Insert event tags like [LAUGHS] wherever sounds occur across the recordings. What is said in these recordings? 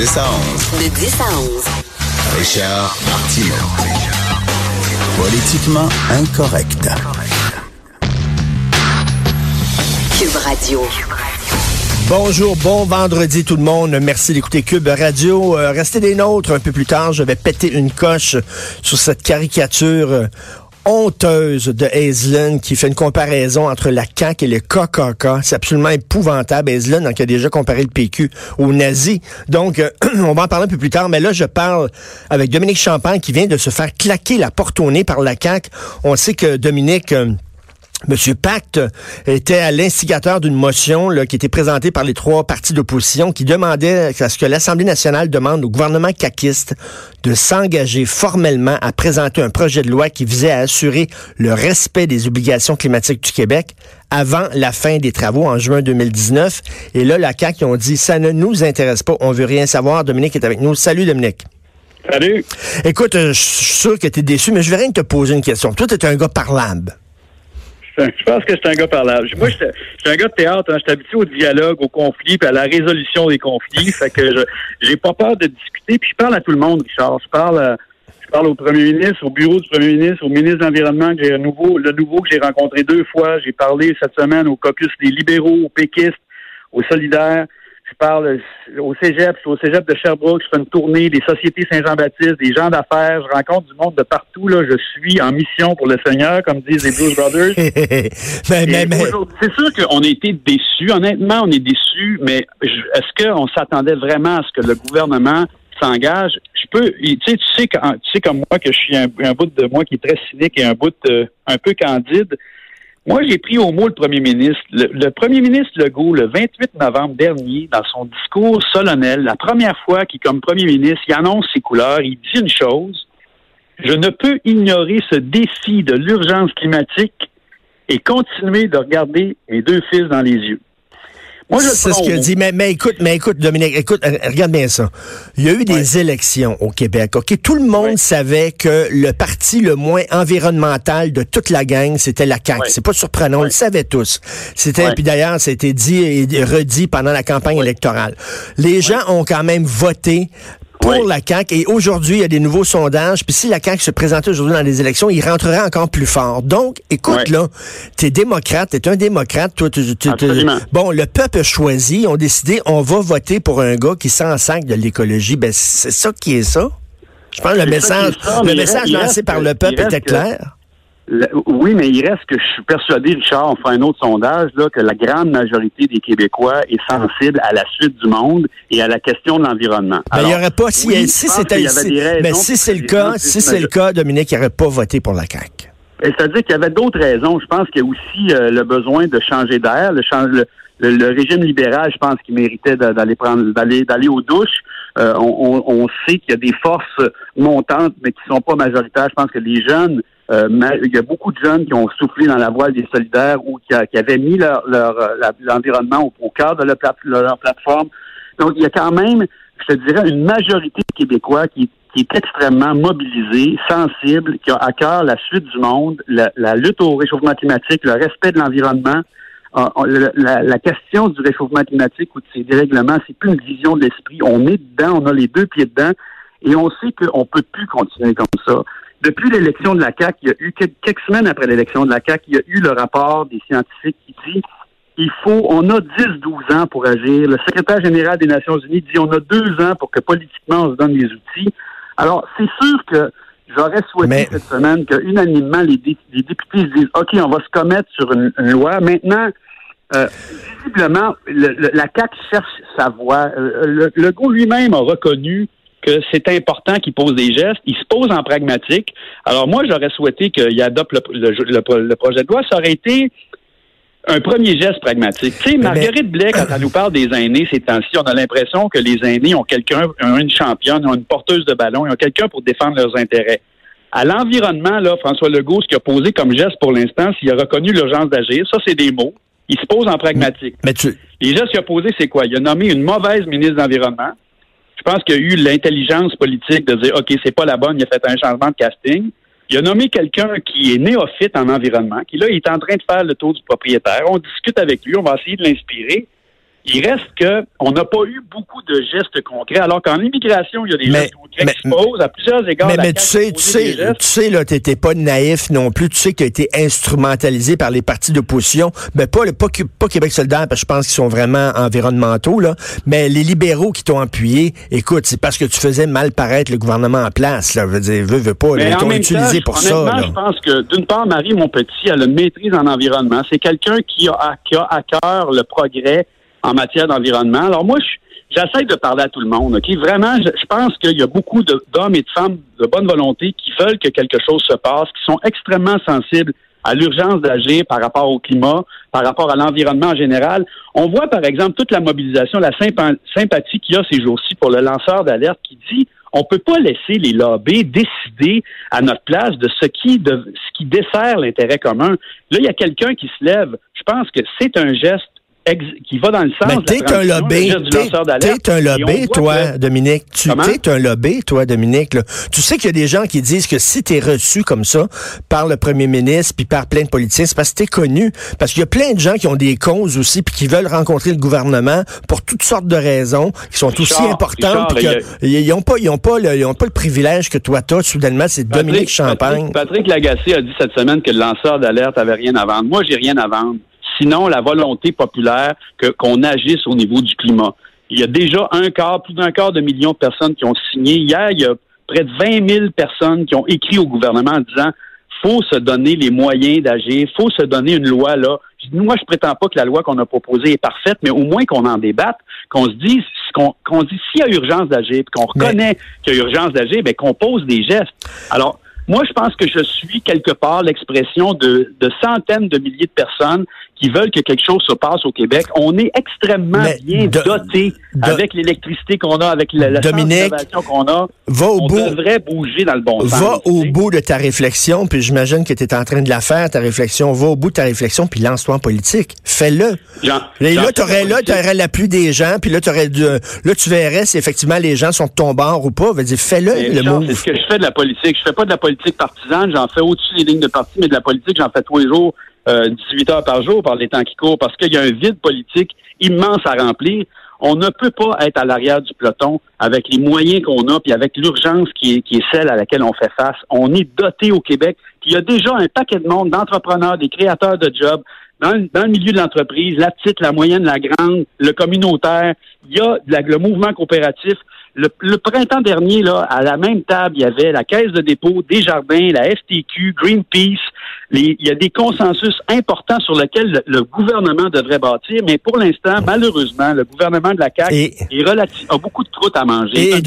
10 à 11. De 10 à 11. Richard Martineau. Politiquement incorrect. Cube Radio. Bonjour, bon vendredi tout le monde. Merci d'écouter Cube Radio. Euh, restez des nôtres un peu plus tard. Je vais péter une coche sur cette caricature euh, honteuse de Aislinn qui fait une comparaison entre la CAQ et le KKK. C'est absolument épouvantable. Aislinn, qui a déjà comparé le PQ aux nazis. Donc, euh, [CLEARS THROAT] on va en parler un peu plus tard. Mais là, je parle avec Dominique Champagne qui vient de se faire claquer la porte au nez par la CAQ. On sait que Dominique... euh, Monsieur Pacte était à l'instigateur d'une motion là, qui était présentée par les trois partis d'opposition qui demandait à ce que l'Assemblée nationale demande au gouvernement caquiste de s'engager formellement à présenter un projet de loi qui visait à assurer le respect des obligations climatiques du Québec avant la fin des travaux en juin 2019. Et là, la CAQ, ils ont dit, ça ne nous intéresse pas, on veut rien savoir. Dominique est avec nous. Salut, Dominique. Salut. Écoute, euh, je suis sûr que tu es déçu, mais je vais rien te poser une question. Toi, tu es un gars parlable. Je pense que je suis un gars parlable. Moi, je suis un gars de théâtre. Hein. Je suis habitué au dialogue, au conflit, puis à la résolution des conflits. Fait que je j'ai pas peur de discuter. Puis je parle à tout le monde, Richard. Je parle, à- je parle au premier ministre, au bureau du premier ministre, au ministre de l'Environnement, que j'ai nouveau, le nouveau que j'ai rencontré deux fois. J'ai parlé cette semaine au caucus des libéraux, aux péquistes, aux solidaires. Je parle au cégep, je suis au cégep de Sherbrooke, je fais une tournée des sociétés Saint-Jean-Baptiste, des gens d'affaires, je rencontre du monde de partout. Là, je suis en mission pour le Seigneur, comme disent les Blues Brothers. mais, [LAUGHS] mais, Et mais, aujourd'hui, C'est sûr qu'on a été déçus. Honnêtement, on est déçus, mais est-ce qu'on s'attendait vraiment à ce que le gouvernement s'engage? Je peux, tu sais, tu sais, quand- tu sais comme moi que je suis un, un bout de moi qui est très cynique et un bout euh, un peu candide. Moi, j'ai pris au mot le premier ministre. Le, premier ministre Legault, le 28 novembre dernier, dans son discours solennel, la première fois qu'il, comme premier ministre, il annonce ses couleurs, il dit une chose. Je ne peux ignorer ce défi de l'urgence climatique et continuer de regarder mes deux fils dans les yeux. Moi, je le C'est ce qu'il dit. Mais, mais écoute, mais écoute, Dominique, écoute, euh, regarde bien ça. Il y a eu des élections au Québec. OK? Tout le monde Ouais. savait que le parti le moins environnemental de toute la gang, c'était la CAQ. Ouais. C'est pas surprenant. On le savait tous. C'était, puis d'ailleurs, ça a été dit et redit pendant la campagne électorale. Les gens ont quand même voté pour la CAQ et aujourd'hui, il y a des nouveaux sondages. Puis si la CAQ se présentait aujourd'hui dans les élections, il rentrerait encore plus fort. Donc, écoute, Ouais. là, t'es démocrate, t'es un démocrate, toi, tu, tu-. Bon, le peuple a choisi, ont décidé, on va voter pour un gars qui s'en sac de l'écologie. Ben, c'est ça qui est ça. Je pense que le message, ça, le message lancé reste par le peuple était clair. Oui, mais il reste que je suis persuadé, Richard, on fera un autre sondage, là, que la grande majorité des Québécois est sensible à la suite du monde et à la question de l'environnement. Ben, il n'y aurait pas, si, oui, si c'était si- mais si c'est le cas, si c'est le cas, Dominique, il n'aurait pas voté pour la CAQ. C'est-à-dire qu'il y avait d'autres raisons. Je pense qu'il y a aussi euh, le besoin de changer d'air. Le, le, le- le régime libéral, je pense qu'il méritait d'aller prendre, d'aller, d'aller aux douches. Euh, on, on- on sait qu'il y a des forces montantes, mais qui sont pas majoritaires. Je pense que les jeunes, euh, il y a beaucoup de jeunes qui ont soufflé dans la voile des solidaires ou qui, avaient mis leur, leur, euh, l'environnement au, cœur de leur, plate- leur plateforme. Donc, il y a quand même, je te dirais, une majorité de Québécois qui, est extrêmement mobilisée, sensible, qui a à cœur la suite du monde, la, lutte au réchauffement climatique, le respect de l'environnement. On- le- la, question du réchauffement climatique ou de ces dérèglements, c'est plus une vision de l'esprit. On est dedans, on a les deux pieds dedans, et on sait qu'on peut plus continuer comme ça. Depuis l'élection de la CAQ, il y a eu quelques, semaines après l'élection de la CAQ, il y a eu le rapport des scientifiques qui dit il faut, on a 10-12 ans pour agir. Le secrétaire général des Nations Unies dit on a deux ans pour que politiquement on se donne les outils. Alors, c'est sûr que j'aurais souhaité Mais- cette semaine que unanimement les, dé- les députés se disent OK, on va se commettre sur une, une loi. Maintenant, euh, visiblement, le- le- la CAQ cherche sa voie. Euh, le, Legault lui-même a reconnu que c'est important qu'il pose des gestes. Il se pose en pragmatique. Alors moi, j'aurais souhaité qu'il adopte le, le- le- le projet de loi. Ça aurait été un premier geste pragmatique. Tu sais, Mais- Marguerite Blais, quand elle nous parle des aînés ces temps-ci, on a l'impression que les aînés ont quelqu'un, une championne, ont une porteuse de ballon, ils ont quelqu'un pour défendre leurs intérêts. À l'environnement, là, François Legault, ce qu'il a posé comme geste pour l'instant, s'il a reconnu l'urgence d'agir, ça, c'est des mots. Il se pose en pragmatique. Mais tu, Les gestes qu'il a posés, c'est quoi? Il a nommé une mauvaise ministre de l'Environnement. Je pense qu'il a eu l'intelligence politique de dire, OK, c'est pas la bonne, il a fait un changement de casting. Il a nommé quelqu'un qui est néophyte en environnement, qui là, il est en train de faire le tour du propriétaire. On discute avec lui, on va essayer de l'inspirer. Il reste que on n'a pas eu beaucoup de gestes concrets, alors qu'en immigration, il y a des gestes concrets qui se posent à plusieurs égards. Mais, mais tu sais, tu sais, tu sais, là, t'étais pas naïf non plus. Tu sais que tu as été instrumentalisé par les partis d'opposition. Mais pas, le, pas, pas Québec solidaire, parce que je pense qu'ils sont vraiment environnementaux, là. Mais les libéraux qui t'ont appuyé, écoute, c'est parce que tu faisais mal paraître le gouvernement en place, là. Veux dire, veux, veux pas, ils t'ont utilisé pour ça, là. je pense que, d'une part, Marie, mon petit, elle a une maîtrise en environnement. C'est quelqu'un qui a, qui a à cœur le progrès en matière d'environnement. Alors moi, j'essaie de parler à tout le monde. Ok, Vraiment, je, pense qu'il y a beaucoup d'hommes et de femmes de bonne volonté qui veulent que quelque chose se passe, qui sont extrêmement sensibles à l'urgence d'agir par rapport au climat, par rapport à l'environnement en général. On voit, par exemple, toute la mobilisation, la sympathie qu'il y a ces jours-ci pour le lanceur d'alerte qui dit on peut pas laisser les lobbies décider à notre place de ce qui, de, ce qui dessert l'intérêt commun. Là, il y a quelqu'un qui se lève. Je pense que c'est un geste qui va dans le sens Mais t'es un lobby, t'es un lobby, toi, Dominique. Tu es un lobby, toi, Dominique. Tu sais qu'il y a des gens qui disent que si t'es reçu comme ça par le premier ministre puis par plein de politiciens, c'est parce que t'es connu. Parce qu'il y a plein de gens qui ont des causes aussi puis qui veulent rencontrer le gouvernement pour toutes sortes de raisons qui sont aussi importantes. ils n'ont pas, ils ont pas, le, ils ont pas le privilège que toi t'as. Soudainement, c'est Dominique Champagne. Patrick, Patrick Lagacé a dit cette semaine que le lanceur d'alerte avait rien à vendre. Moi, j'ai rien à vendre sinon la volonté populaire qu'on agisse au niveau du climat. Il y a déjà un quart, plus d'un quart de million de personnes qui ont signé. Hier, il y a près de 20 000 personnes qui ont écrit au gouvernement en disant faut se donner les moyens d'agir, faut se donner une loi là. Moi, je prétends pas que la loi qu'on a proposée est parfaite, mais au moins qu'on en débatte, qu'on se dise qu'on, dit s'il y a urgence d'agir, qu'on reconnaît qu'il y a urgence d'agir, ben qu'on pose des gestes. Alors, moi, je pense que je suis quelque part l'expression de, de centaines de milliers de personnes qui veulent que quelque chose se passe au Québec. On est extrêmement bien doté avec l'électricité qu'on a, avec la, la qu'on a. Va au on bout, devrait bouger dans le bon sens. Va au bout de ta réflexion, puis j'imagine que tu es en train de la faire, ta réflexion. Va au bout de ta réflexion, puis lance-toi en politique. Fais-le. là, tu aurais là, aurais l'appui des gens, puis là, aurais là, tu verrais si effectivement les gens sont de ton bord ou pas. fais-le, le mot. C'est ce que je fais de la politique. Je fais pas de la politique partisane, j'en fais au-dessus des lignes de parti, mais de la politique, j'en fais tous les jours 18 euh, heures par jour par les temps qui courent parce qu'il y a un vide politique immense à remplir. On ne peut pas être à l'arrière du peloton avec les moyens qu'on a puis avec l'urgence qui est, qui est celle à laquelle on fait face. On est doté au Québec. Puis il y a déjà un paquet de monde, d'entrepreneurs, des créateurs de jobs, dans, le milieu de l'entreprise, la petite, la moyenne, la grande, le communautaire. Il y a le mouvement coopératif. Le, printemps dernier, là, à la même table, il y avait la Caisse de dépôt, Desjardins, la FTQ, Greenpeace. Il y a des consensus importants sur lesquels le, gouvernement devrait bâtir, mais pour l'instant, malheureusement, le gouvernement de la CAQ est a beaucoup de croûte à manger. Et,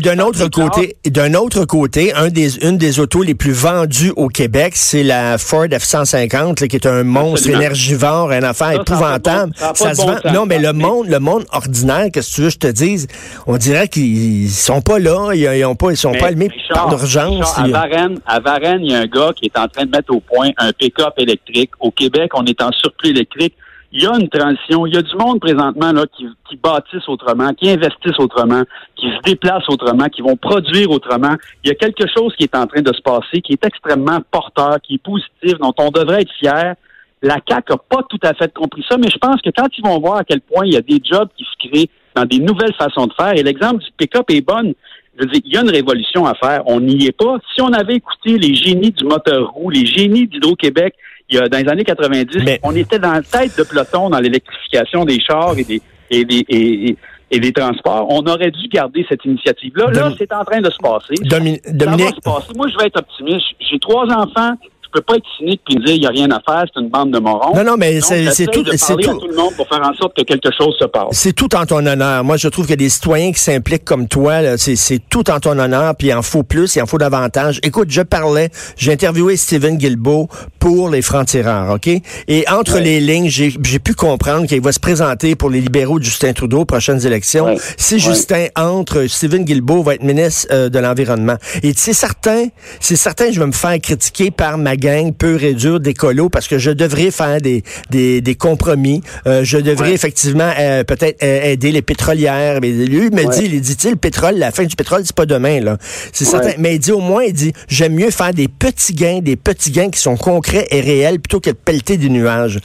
d'un autre côté, d'un autre côté, un des, une des autos les plus vendues au Québec, c'est la Ford F-150, qui est un monstre énergivore, une affaire épouvantable. Ça, se vend. Non, mais le monde, le monde ordinaire, qu'est-ce que tu veux que je te dise? On dirait qu'ils sont pas là, ils, ils ont pas, ils sont pas allumés par d'urgence. À Varennes, à Varennes, il y a un gars qui est en train de mettre au point un pick-up électrique. Au Québec, on est en surplus électrique. Il y a une transition. Il y a du monde présentement là qui, qui bâtissent autrement, qui investissent autrement, qui se déplacent autrement, qui vont produire autrement. Il y a quelque chose qui est en train de se passer, qui est extrêmement porteur, qui est positif, dont on devrait être fier. La CAQ n'a pas tout à fait compris ça, mais je pense que quand ils vont voir à quel point il y a des jobs qui se créent dans des nouvelles façons de faire. Et l'exemple du pick-up est bon. Je veux dire, il y a une révolution à faire. On n'y est pas. Si on avait écouté les génies du moteur roue, les génies d'Hydro-Québec, il y a, dans les années 90, on était dans la tête de peloton dans l'électrification des chars et des, et des, et, des transports. On aurait dû garder cette initiative-là. Là, c'est en train de se passer. Dominique. Moi, je vais être optimiste. J'ai trois enfants peux pas être cynique puis dire il n'y a rien à faire, c'est une bande de morons. Non, non, mais c'est tout. C'est tout. tout le monde pour faire en sorte que quelque chose se passe. C'est tout en ton honneur. Moi, je trouve que des citoyens qui s'impliquent comme toi, c'est tout en ton honneur, puis il en faut plus, il en faut davantage. Écoute, je parlais, j'ai interviewé Steven Guilbeault pour les francs-tireurs, OK? Et entre les lignes, j'ai pu comprendre qu'il va se présenter pour les libéraux de Justin Trudeau aux prochaines élections. Si Justin entre, Steven Guilbeault va être ministre euh, de l'Environnement. Et c'est certain, c'est certain, je vais me faire critiquer par ma gang pure et dure d'écolo parce que je devrais faire des, des, des compromis. Euh, je devrais effectivement euh, peut-être euh, aider les pétrolières. Mais lui me dit, il dit, le pétrole, la fin du pétrole, c'est pas demain, là. C'est certain. Mais il dit au moins, il dit, j'aime mieux faire des petits gains, des petits gains qui sont concrets et réels plutôt que de pelleter des nuages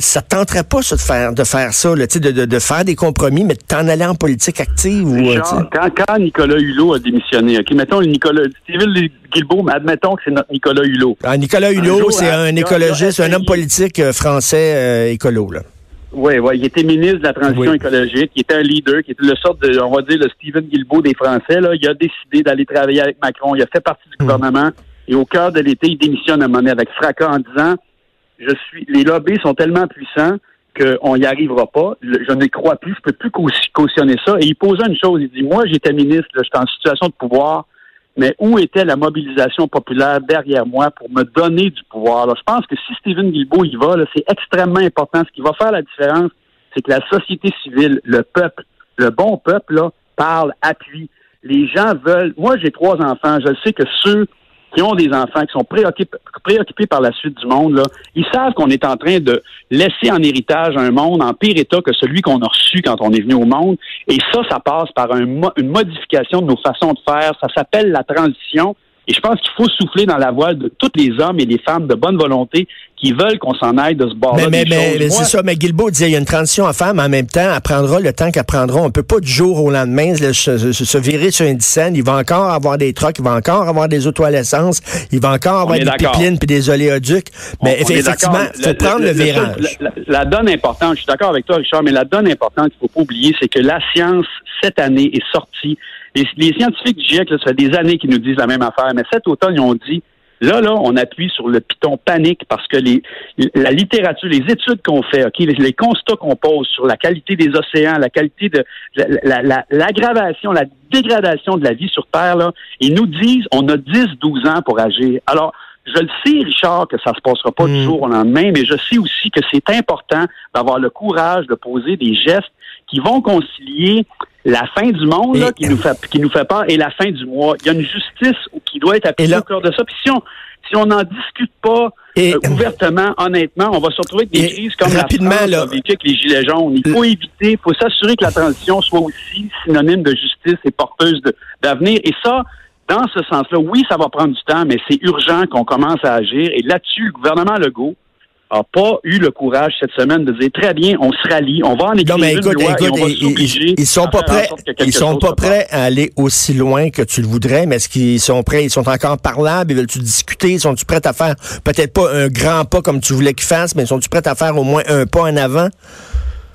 ça te tenterait pas ça, de faire de faire ça, là, de, de, de faire des compromis, mais de t'en aller en politique active ou euh. Genre, quand, quand Nicolas Hulot a démissionné, OK, mettons le Nicolas, Steven Guilbeault, mais admettons que c'est notre Nicolas Hulot. Ah, Nicolas Hulot, c'est hein, un écologiste, un homme politique euh, français euh, écolo, là. Oui, oui, il était ministre de la transition Oui. écologique, il était un leader, qui était le sorte de, on va dire, le Stephen Guilbeault des Français. Là. Il a décidé d'aller travailler avec Macron, il a fait partie du Hmm. gouvernement, et au cœur de l'été, il démissionne à un moment donné avec fracas en disant, je suis, les lobbies sont tellement puissants qu'on n'y arrivera pas. Je ne crois plus, je peux plus cau- cautionner ça. Et il posait une chose, il dit, moi, j'étais ministre, j'étais en situation de pouvoir, mais où était la mobilisation populaire derrière moi pour me donner du pouvoir? Je pense que si Stephen Guilbeault y va, c'est extrêmement important. Ce qui va faire la différence, c'est que la société civile, le peuple, le bon peuple, là, parle, appuie. Les gens veulent. Moi, j'ai trois enfants. Je sais que ceux qui ont des enfants, qui sont préoccupés, par la suite du monde, là, ils savent qu'on est en train de laisser en héritage un monde en pire état que celui qu'on a reçu quand on est venu au monde. Et ça, ça passe par une modification de nos façons de faire. Ça s'appelle la transition. Et je pense qu'il faut souffler dans la voile de tous les hommes et les femmes de bonne volonté qui veulent qu'on s'en aille de ce bord-là. Mais, mais, mais, c'est ça, mais Guilbeault disait, il y a une transition à faire, mais en même temps, elle prendra le temps qu'elle prendra. On peut pas du jour au lendemain se, se- se virer sur une scène. Il va encore avoir des trucks, il va encore avoir des autos à l'essence, il va encore avoir des pipelines puis des oléoducs. Mais On- effectivement, il faut prendre le, virage. La, la- la donne importante, je suis d'accord avec toi, Richard, mais la donne importante qu'il faut pas oublier, c'est que la science, cette année, est sortie. Les, les scientifiques du GIEC, là, ça fait des années qu'ils nous disent la même affaire, mais cet automne, ils ont dit, là, là, on appuie sur le piton panique parce que les, la littérature, les études qu'on fait, ok, les, les constats qu'on pose sur la qualité des océans, la qualité de la- la- la- l'aggravation, la, dégradation de la vie sur Terre, là, ils nous disent, on a 10-12 ans pour agir. Alors, je le sais, Richard, que ça se passera pas du Mm. jour au lendemain, mais je sais aussi que c'est important d'avoir le courage de poser des gestes qui vont concilier la fin du monde là, qui nous fait qui nous fait peur et la fin du mois. Il y a une justice qui doit être appliquée là- au cœur de ça. Puis si on si on n'en discute pas Et- euh, ouvertement, honnêtement, on va se retrouver avec des Et crises comme rapidement, la France vécu avec les gilets jaunes. Il faut éviter, il faut s'assurer que la transition soit aussi synonyme de justice et porteuse d'avenir. Et ça, dans ce sens-là, oui, ça va prendre du temps, mais c'est urgent qu'on commence à agir. Et là-dessus, le gouvernement Legault n'a pas eu le courage cette semaine de dire très bien, on se rallie, on va en écrire Non, mais une écoute, et écoute, on va ils, ils- sont pas prêts, ils sont pas prêts à aller aussi loin que tu le voudrais, mais est-ce qu'ils sont prêts, ils sont encore parlables, ils veulent-tu discuter, sont-tu prêts à faire peut-être pas un grand pas comme tu voulais qu'ils fassent, mais sont-tu prêts à faire au moins un pas en avant?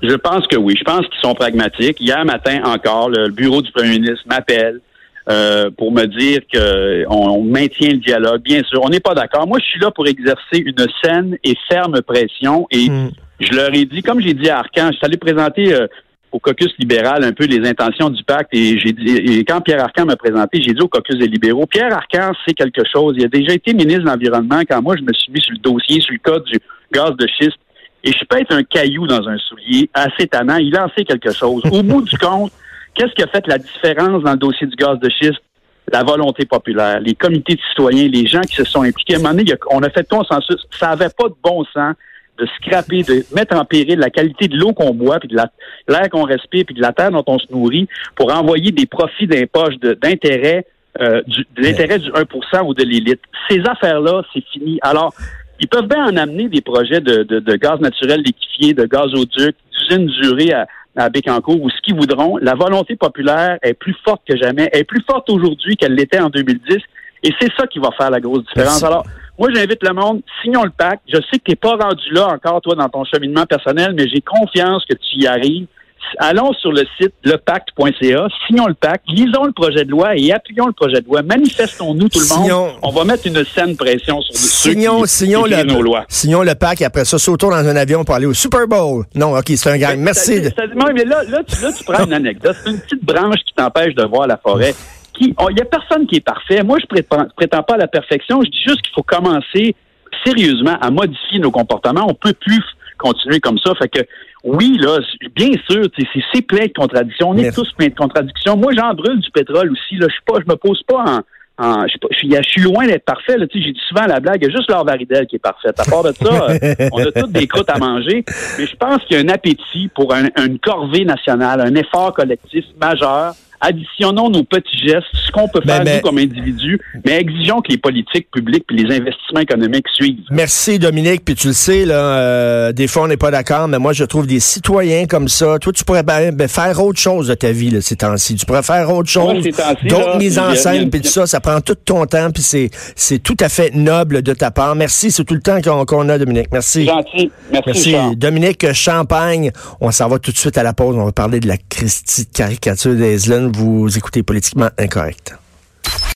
Je pense que oui. Je pense qu'ils sont pragmatiques. Hier matin encore, le bureau du premier ministre m'appelle euh, pour me dire qu'on on maintient le dialogue. Bien sûr, on n'est pas d'accord. Moi, je suis là pour exercer une saine et ferme pression. Et Hmm. je leur ai dit, comme j'ai dit à Arcan, je suis allé présenter euh, au caucus libéral un peu les intentions du pacte. Et j'ai dit, et quand Pierre Arcan m'a présenté, j'ai dit au caucus des libéraux, Pierre Arcan, c'est quelque chose. Il a déjà été ministre de l'Environnement quand moi, je me suis mis sur le dossier, sur le cas du gaz de schiste. Et je peux être un caillou dans un soulier, assez tannant. Il en sait quelque chose. Au bout du compte, qu'est-ce qui a fait la différence dans le dossier du gaz de schiste? La volonté populaire, les comités de citoyens, les gens qui se sont impliqués. À un moment donné, on a fait consensus. Ça n'avait pas de bon sens de scraper, de mettre en péril la qualité de l'eau qu'on boit, puis de la- l'air qu'on respire, puis de la terre dont on se nourrit, pour envoyer des profits d'impoches de- d'intérêt, euh, du, de l'intérêt du 1% ou de l'élite. Ces affaires-là, c'est fini. Alors, ils peuvent bien en amener des projets de, de- de gaz naturel liquéfié, de gazoduc, d'usines durées à, à Bécancour ou ce qu'ils voudront. La volonté populaire est plus forte que jamais, elle est plus forte aujourd'hui qu'elle l'était en 2010. Et c'est ça qui va faire la grosse différence. Merci. Alors, moi, j'invite le monde, signons le pacte. Je sais que tu n'es pas rendu là encore, toi, dans ton cheminement personnel, mais j'ai confiance que tu y arrives. Allons sur le site lepacte.ca, signons le pacte, lisons le projet de loi et appuyons le projet de loi. Manifestons-nous tout le Signons- monde. On va mettre une saine pression sur ceux Signons, qui, signons, qui écrivent nos le, lois. signons le pack et après ça, sautons dans un avion pour aller au Super Bowl. Non, OK, c'est un gang. Merci. C'est- non, mais là, là, tu, là, tu prends une anecdote. C'est une petite branche qui t'empêche de voir la forêt. Qui- oh, Il n'y a personne qui est parfait. Moi, je prétends, prétends pas à la perfection. Je dis juste qu'il faut commencer sérieusement à modifier nos comportements. On peut plus continuer comme ça. Fait que oui, là, bien sûr, c'est plein de contradictions. On est tous plein de contradictions. Moi, j'en brûle du pétrole aussi. Là, je suis pas, je me pose pas en en- je, suis, loin d'être parfait. Là, tu sais, j'ai dit souvent la blague, il y a juste Laure Varidel qui est parfaite. À part de ça, [LAUGHS] on a toutes des croûtes à manger. Mais je pense qu'il y a un appétit pour un- une corvée nationale, un effort collectif majeur additionnons nos petits gestes, ce qu'on peut Ben, faire mais- nous comme individus, mais exigeons que les politiques publiques et les investissements économiques suivent. Merci Dominique, puis tu le sais là, euh, des fois on n'est pas d'accord, mais moi je trouve des citoyens comme ça. Toi tu pourrais ben, ben, faire autre chose de ta vie là, ces temps-ci. Tu pourrais faire autre chose, d'autres mises en scène, puis tout ça, ça prend tout ton temps, puis c'est c'est tout à fait noble de ta part. Merci, c'est tout le temps qu'on a Dominique. Merci. Gentil. Merci, Merci. Dominique Champagne. On s'en va tout de suite à la pause. On va parler de la Christie caricature Vous écoutez Politiquement Incorrect.